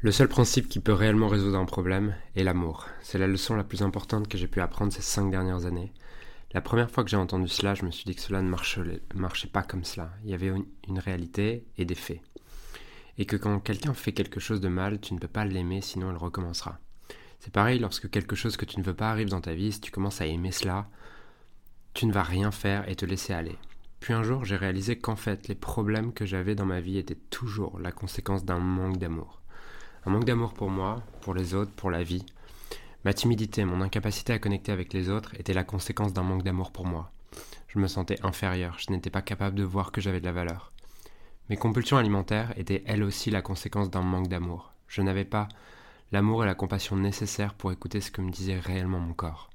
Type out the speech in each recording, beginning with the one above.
Le seul principe qui peut réellement résoudre un problème est l'amour. C'est la leçon la plus importante que j'ai pu apprendre ces cinq dernières années. La première fois que j'ai entendu cela, je me suis dit que cela ne marchait, pas comme cela. Il y avait une réalité et des faits. Et que quand quelqu'un fait quelque chose de mal, tu ne peux pas l'aimer sinon il recommencera. C'est pareil lorsque quelque chose que tu ne veux pas arrive dans ta vie, si tu commences à aimer cela, tu ne vas rien faire et te laisser aller. Un jour, j'ai réalisé qu'en fait, les problèmes que j'avais dans ma vie étaient toujours la conséquence d'un manque d'amour. Un manque d'amour pour moi, pour les autres, pour la vie. Ma timidité, mon incapacité à connecter avec les autres étaient la conséquence d'un manque d'amour pour moi. Je me sentais inférieur, je n'étais pas capable de voir que j'avais de la valeur. Mes compulsions alimentaires étaient elles aussi la conséquence d'un manque d'amour. Je n'avais pas l'amour et la compassion nécessaires pour écouter ce que me disait réellement mon corps.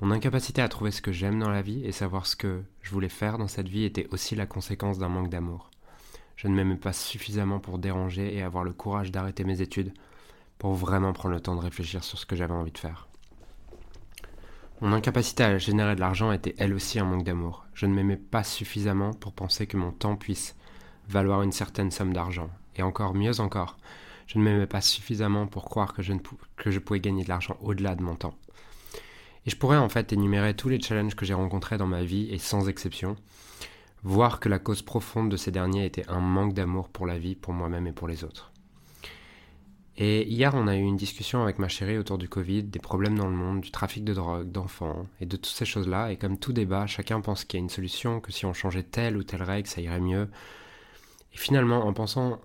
Mon incapacité à trouver ce que j'aime dans la vie et savoir ce que je voulais faire dans cette vie était aussi la conséquence d'un manque d'amour. Je ne m'aimais pas suffisamment pour déranger et avoir le courage d'arrêter mes études, pour vraiment prendre le temps de réfléchir sur ce que j'avais envie de faire. Mon incapacité à générer de l'argent était elle aussi un manque d'amour. Je ne m'aimais pas suffisamment pour penser que mon temps puisse valoir une certaine somme d'argent. Et encore mieux encore, je ne m'aimais pas suffisamment pour croire que je, pouvais gagner de l'argent au-delà de mon temps. Et je pourrais en fait énumérer tous les challenges que j'ai rencontrés dans ma vie et sans exception, voir que la cause profonde de ces derniers était un manque d'amour pour la vie, pour moi-même et pour les autres. Et hier, on a eu une discussion avec ma chérie autour du Covid, des problèmes dans le monde, du trafic de drogue, d'enfants, et de toutes ces choses-là. Et comme tout débat, chacun pense qu'il y a une solution, que si on changeait telle ou telle règle, ça irait mieux. Et finalement, en pensant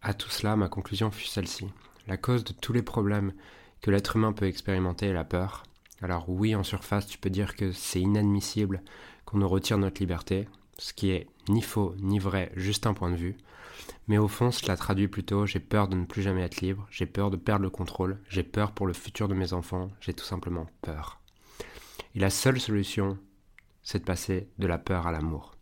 à tout cela, ma conclusion fut celle-ci. La cause de tous les problèmes que l'être humain peut expérimenter est la peur, alors oui, en surface, tu peux dire que c'est inadmissible qu'on nous retire notre liberté, ce qui est ni faux ni vrai, juste un point de vue. Mais au fond, cela traduit plutôt j'ai peur de ne plus jamais être libre, j'ai peur de perdre le contrôle, j'ai peur pour le futur de mes enfants, j'ai tout simplement peur. Et la seule solution, c'est de passer de la peur à l'amour.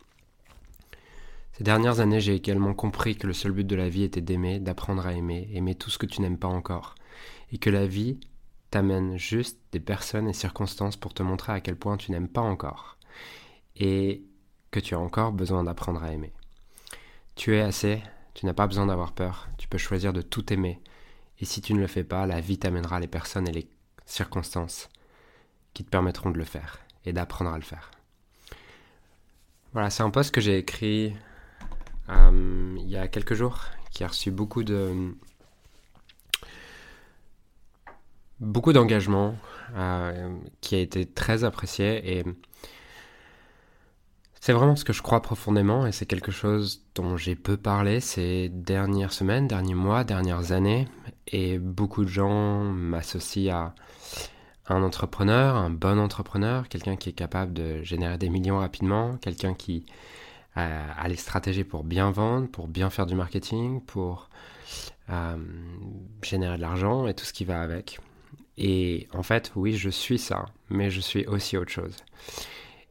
Ces dernières années, j'ai également compris que le seul but de la vie était d'aimer, d'apprendre à aimer, aimer tout ce que tu n'aimes pas encore, et que la vie t'amène juste des personnes et circonstances pour te montrer à quel point tu n'aimes pas encore et que tu as encore besoin d'apprendre à aimer. Tu es assez, tu n'as pas besoin d'avoir peur, tu peux choisir de tout aimer et si tu ne le fais pas, la vie t'amènera les personnes et les circonstances qui te permettront de le faire et d'apprendre à le faire. Voilà, c'est un post que j'ai écrit euh, il y a quelques jours qui a reçu beaucoup de, beaucoup d'engagement euh, qui a été très apprécié et c'est vraiment ce que je crois profondément et c'est quelque chose dont j'ai peu parlé ces dernières semaines, derniers mois, dernières années et beaucoup de gens m'associent à un entrepreneur, un bon entrepreneur, quelqu'un qui est capable de générer des millions rapidement, quelqu'un qui a les stratégies pour bien vendre, pour bien faire du marketing, pour euh, générer de l'argent et tout ce qui va avec. Et en fait, oui, je suis ça, mais je suis aussi autre chose.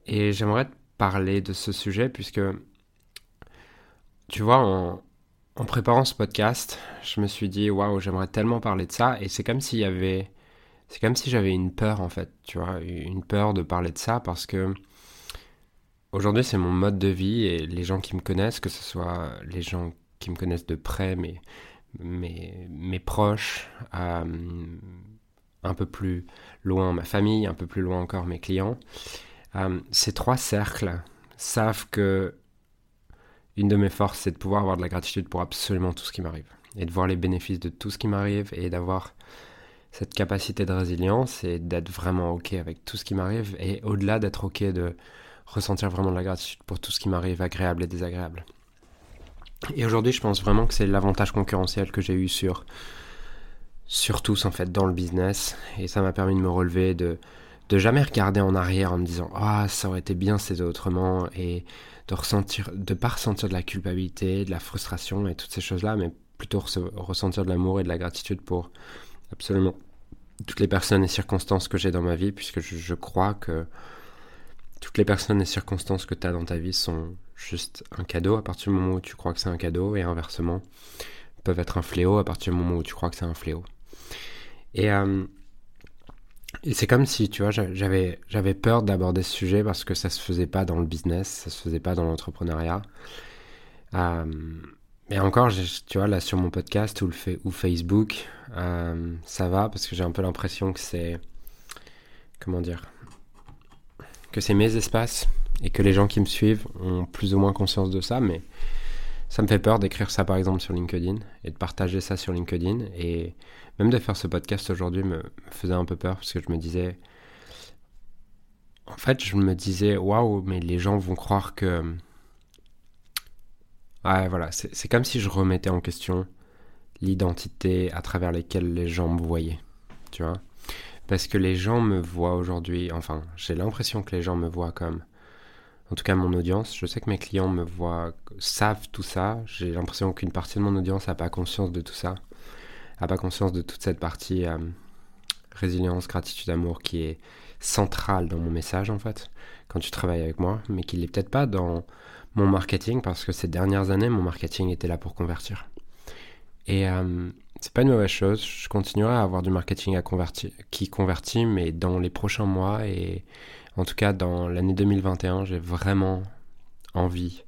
Et j'aimerais te parler de ce sujet puisque, tu vois, en, préparant ce podcast, je me suis dit, waouh, j'aimerais tellement parler de ça. Et c'est comme s'il y avait. Si j'avais une peur, en fait, tu vois, une peur de parler de ça parce que. Aujourd'hui, c'est mon mode de vie et les gens qui me connaissent, que ce soit les gens qui me connaissent de près, mes, mes proches, euh, un peu plus loin ma famille, un peu plus loin encore mes clients. Euh, ces trois cercles savent que une de mes forces, c'est de pouvoir avoir de la gratitude pour absolument tout ce qui m'arrive. Et de voir les bénéfices de tout ce qui m'arrive et d'avoir cette capacité de résilience et d'être vraiment OK avec tout ce qui m'arrive. Et au-delà d'être OK, de ressentir vraiment de la gratitude pour tout ce qui m'arrive, agréable et désagréable. Et aujourd'hui, je pense vraiment que c'est l'avantage concurrentiel que j'ai eu sur surtout en fait dans le business. Et ça m'a permis de me relever de de jamais regarder en arrière en me disant ah ça aurait été bien c'était autrement et de ressentir, de pas ressentir de la culpabilité, de la frustration et toutes ces choses-là, mais plutôt ressentir de l'amour et de la gratitude pour absolument toutes les personnes et circonstances que j'ai dans ma vie, puisque je, crois que toutes les personnes et circonstances que tu as dans ta vie sont juste un cadeau. À partir du moment où tu crois que c'est un cadeau, et inversement, peuvent être un fléau à partir du moment où tu crois que c'est un fléau. Et, euh, c'est comme si, tu vois, j'avais, j'avais peur d'aborder ce sujet parce que ça se faisait pas dans le business, ça se faisait pas dans l'entrepreneuriat. Euh, et encore, tu vois, là sur mon podcast ou, le fait, Facebook, euh, ça va parce que j'ai un peu l'impression que c'est. Comment dire Que c'est mes espaces et que les gens qui me suivent ont plus ou moins conscience de ça, mais ça me fait peur d'écrire ça par exemple sur LinkedIn et de partager ça sur LinkedIn. Et même de faire ce podcast aujourd'hui me, faisait un peu peur parce que je me disais. En fait, je me disais, waouh, mais les gens vont croire que Ouais, voilà, c'est comme si je remettais en question l'identité à travers lesquelles les gens me voyaient, tu vois. Parce que les gens me voient aujourd'hui, enfin, j'ai l'impression que les gens me voient comme, en tout cas mon audience, je sais que mes clients me voient, savent tout ça, j'ai l'impression qu'une partie de mon audience n'a pas conscience de tout ça, n'a pas conscience de toute cette partie euh, résilience, gratitude, amour qui est centrale dans mon message en fait, quand tu travailles avec moi, mais qui n'est peut-être pas dans mon marketing parce que ces dernières années, mon marketing était là pour convertir. Et euh, c'est pas une mauvaise chose. Je continuerai à avoir du marketing à qui convertit, mais dans les prochains mois et en tout cas dans l'année 2021, j'ai vraiment envie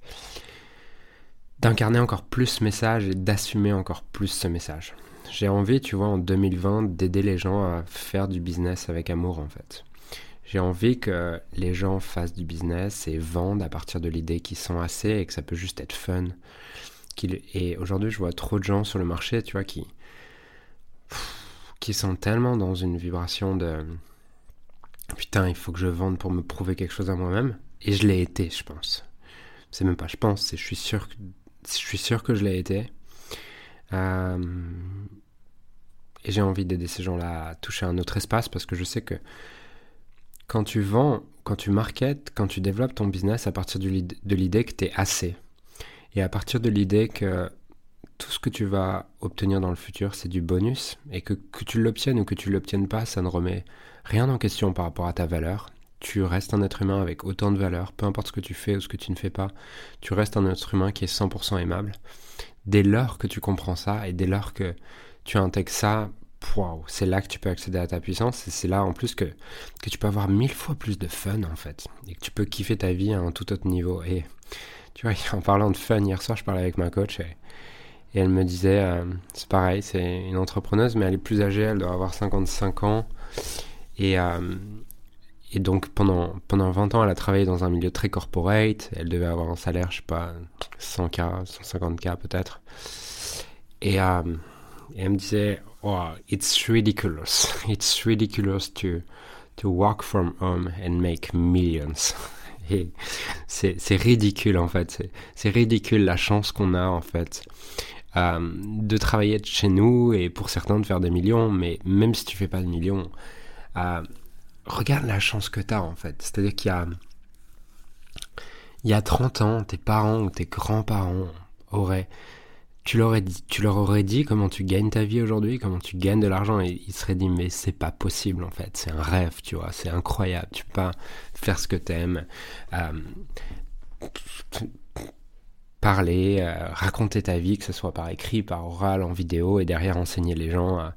d'incarner encore plus ce message et d'assumer encore plus ce message. J'ai envie, tu vois, en 2020, d'aider les gens à faire du business avec amour en fait. J'ai envie que les gens fassent du business et vendent à partir de l'idée qu'ils sont assez et que ça peut juste être fun. Et aujourd'hui, je vois trop de gens sur le marché, tu vois, qui, qui sont tellement dans une vibration de putain, il faut que je vende pour me prouver quelque chose à moi-même. Et je l'ai été, je pense. C'est même pas je pense, c'est je suis sûr que, je suis sûr que je l'ai été. Euh, et j'ai envie d'aider ces gens-là à toucher un autre espace parce que je sais que quand tu vends, quand tu marketes, quand tu développes ton business à partir de l'idée que tu es assez, et à partir de l'idée que tout ce que tu vas obtenir dans le futur, c'est du bonus, et que, tu l'obtiennes ou que tu l'obtiennes pas, ça ne remet rien en question par rapport à ta valeur. Tu restes un être humain avec autant de valeur, peu importe ce que tu fais ou ce que tu ne fais pas, tu restes un être humain qui est 100% aimable. Dès lors que tu comprends ça et dès lors que tu intègres ça c'est là que tu peux accéder à ta puissance et c'est là en plus que, que tu peux avoir mille fois plus de fun en fait et que tu peux kiffer ta vie à un tout autre niveau. Et tu vois, en parlant de fun, hier soir je parlais avec ma coach et, elle me disait, euh, c'est pareil, c'est une entrepreneuse mais elle est plus âgée, elle doit avoir 55 ans et, euh, et donc pendant, pendant 20 ans elle a travaillé dans un milieu très corporate, elle devait avoir un salaire, je sais pas, 100K, 150K peut-être. Et, euh, et elle me disait, oh, it's ridiculous. It's ridiculous to, to work from home and make millions. Et c'est ridicule en fait. C'est ridicule la chance qu'on a en fait euh, de travailler chez nous et pour certains de faire des millions. Mais même si tu fais pas de millions, euh, regarde la chance que tu as en fait. C'est-à-dire qu'il y a, il y a 30 ans, tes parents ou tes grands-parents auraient tu leur, dit, tu leur aurais dit comment tu gagnes ta vie aujourd'hui, comment tu gagnes de l'argent, et ils seraient dit mais c'est pas possible en fait, c'est un rêve, tu vois, c'est incroyable, tu peux pas faire ce que t'aimes, euh, parler, euh, raconter ta vie, que ce soit par écrit, par oral, en vidéo, et derrière enseigner les gens, euh,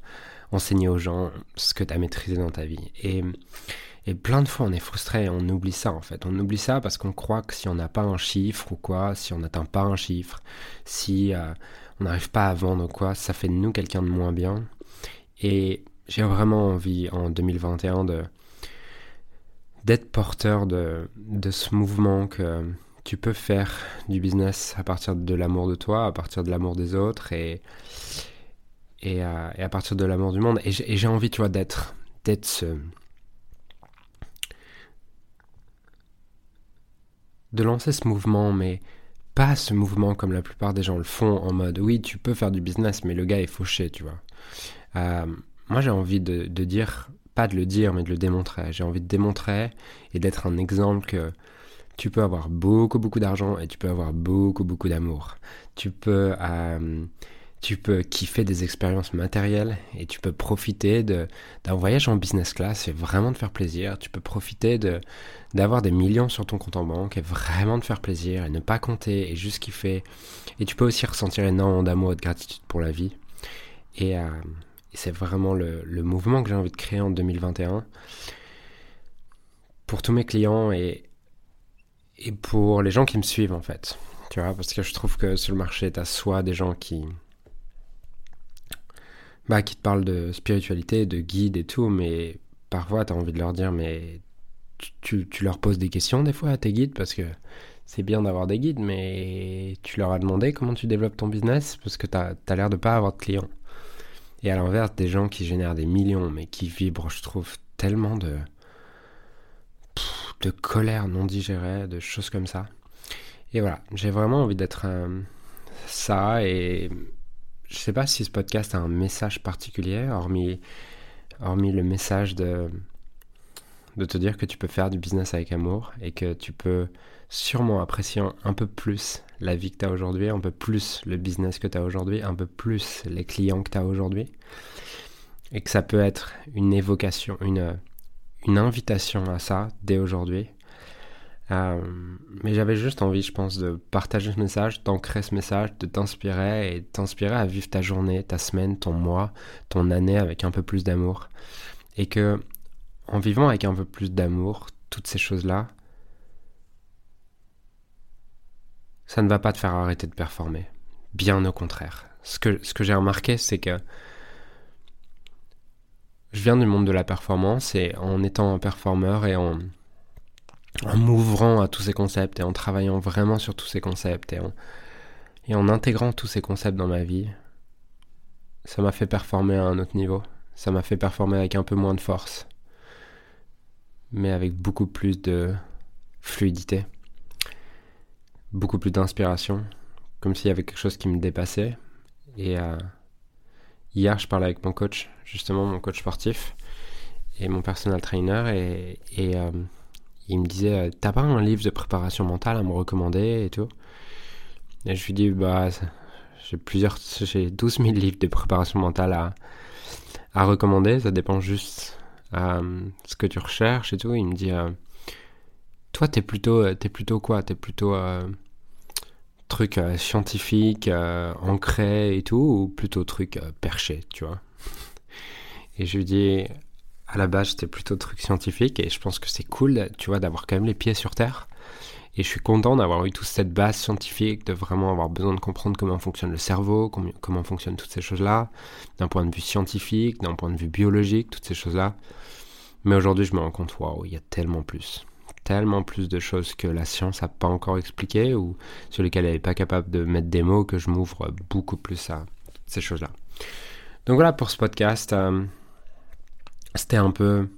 enseigner aux gens ce que tu as maîtrisé dans ta vie. Et plein de fois, on est frustré, on oublie ça en fait. On oublie ça parce qu'on croit que si on n'a pas un chiffre ou quoi, si on n'atteint pas un chiffre, si euh, on n'arrive pas à vendre ou quoi, ça fait de nous quelqu'un de moins bien. Et j'ai vraiment envie en 2021 de d'être porteur de ce mouvement que tu peux faire du business à partir de l'amour de toi, à partir de l'amour des autres et, et, à, partir de l'amour du monde. Et j'ai envie, tu vois, d'être d'être ce, de lancer ce mouvement, mais pas ce mouvement comme la plupart des gens le font en mode oui, tu peux faire du business, mais le gars est fauché, tu vois. Euh, moi, j'ai envie de, dire, pas de le dire, mais de le démontrer. J'ai envie de démontrer et d'être un exemple que Tu peux avoir beaucoup, beaucoup d'argent et tu peux avoir beaucoup, beaucoup d'amour. Tu peux, euh, tu peux kiffer des expériences matérielles et tu peux profiter d'un voyage en business class et vraiment te faire plaisir. Tu peux profiter d'avoir des millions sur ton compte en banque et vraiment te faire plaisir et ne pas compter et juste kiffer. Et tu peux aussi ressentir énormément d'amour et de gratitude pour la vie. Et, euh, c'est vraiment le, le mouvement que j'ai envie de créer en 2021 pour tous mes clients et, et pour les gens qui me suivent en fait. Tu vois, parce que je trouve que sur le marché, tu as soit des gens qui. Bah, qui te parlent de spiritualité, de guide et tout, mais parfois tu as envie de leur dire, mais tu, tu, leur poses des questions des fois à tes guides, parce que c'est bien d'avoir des guides, mais tu leur as demandé comment tu développes ton business, parce que tu as, l'air de pas avoir de clients. Et à l'inverse, des gens qui génèrent des millions, mais qui vibrent, je trouve, tellement de de colère non digérée, de choses comme ça. Et voilà, j'ai vraiment envie d'être ça et je sais pas si ce podcast a un message particulier, hormis, hormis le message de, de te dire que tu peux faire du business avec amour et que tu peux sûrement apprécier un peu plus la vie que tu as aujourd'hui, un peu plus le business que tu as aujourd'hui, un peu plus les clients que tu as aujourd'hui. Et que ça peut être une évocation, une, une invitation à ça dès aujourd'hui. Euh, mais j'avais juste envie, je pense, de partager ce message, d'ancrer ce message, de t'inspirer et t'inspirer à vivre ta journée, ta semaine, ton mois, ton année avec un peu plus d'amour. Et que, en vivant avec un peu plus d'amour, toutes ces choses-là, ça ne va pas te faire arrêter de performer. Bien au contraire. Ce que, ce que j'ai remarqué, c'est que je viens du monde de la performance et en étant un performeur et en, m'ouvrant à tous ces concepts et en travaillant vraiment sur tous ces concepts et en, intégrant tous ces concepts dans ma vie, ça m'a fait performer à un autre niveau. Ça m'a fait performer avec un peu moins de force, mais avec beaucoup plus de fluidité, beaucoup plus d'inspiration, comme s'il y avait quelque chose qui me dépassait. Et hier, je parlais avec mon coach, justement mon coach sportif et mon personal trainer, et, euh, il me disait euh, T'as pas un livre de préparation mentale à me recommander et tout? Et je lui dis Bah, j'ai plusieurs, j'ai 12 000 livres de préparation mentale à, à recommander, ça dépend juste euh, ce que tu recherches et tout. Il me dit Toi, t'es plutôt, plutôt quoi? T'es plutôt truc scientifique, ancré et tout, ou plutôt truc perché, tu vois et je lui dis, à la base, j'étais plutôt truc scientifique et je pense que c'est cool, tu vois, d'avoir quand même les pieds sur terre. Et je suis content d'avoir eu toute cette base scientifique, de vraiment avoir besoin de comprendre comment fonctionne le cerveau, comment fonctionnent toutes ces choses-là, d'un point de vue scientifique, d'un point de vue biologique, toutes ces choses-là. Mais aujourd'hui, je me rends compte, waouh, il y a tellement plus. Tellement plus de choses que la science n'a pas encore expliquées ou sur lesquelles elle n'est pas capable de mettre des mots que je m'ouvre beaucoup plus à ces choses-là. Donc voilà pour ce podcast. Euh, c'était un peu...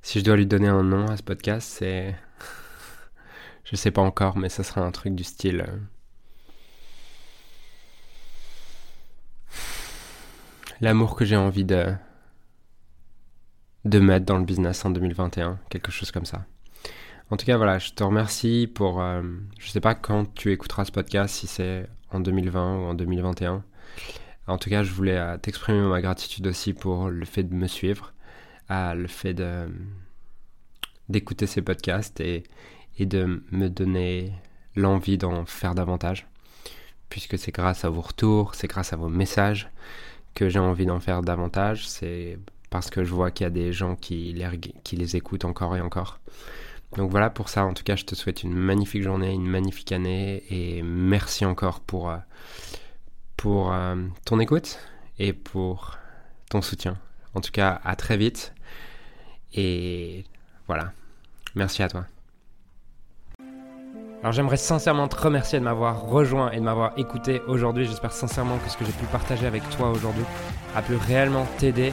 Si je dois lui donner un nom à ce podcast, c'est... je sais pas encore, mais ça sera un truc du style... Euh, l'amour que j'ai envie de... de mettre dans le business en 2021, quelque chose comme ça. En tout cas, voilà, je te remercie pour... Euh, je sais pas quand tu écouteras ce podcast, si c'est en 2020 ou en 2021. En tout cas, je voulais euh, t'exprimer ma gratitude aussi pour le fait de me suivre, le fait d'écouter ces podcasts et, et de me donner l'envie d'en faire davantage. Puisque c'est grâce à vos retours, c'est grâce à vos messages que j'ai envie d'en faire davantage. C'est parce que je vois qu'il y a des gens qui les, écoutent encore et encore. Donc voilà pour ça, en tout cas, je te souhaite une magnifique journée, une magnifique année et merci encore pour, euh, pour euh, ton écoute et pour ton soutien. En tout cas, à très vite. Et voilà. Merci à toi. Alors j'aimerais sincèrement te remercier de m'avoir rejoint et de m'avoir écouté aujourd'hui. J'espère sincèrement que ce que j'ai pu partager avec toi aujourd'hui a pu réellement t'aider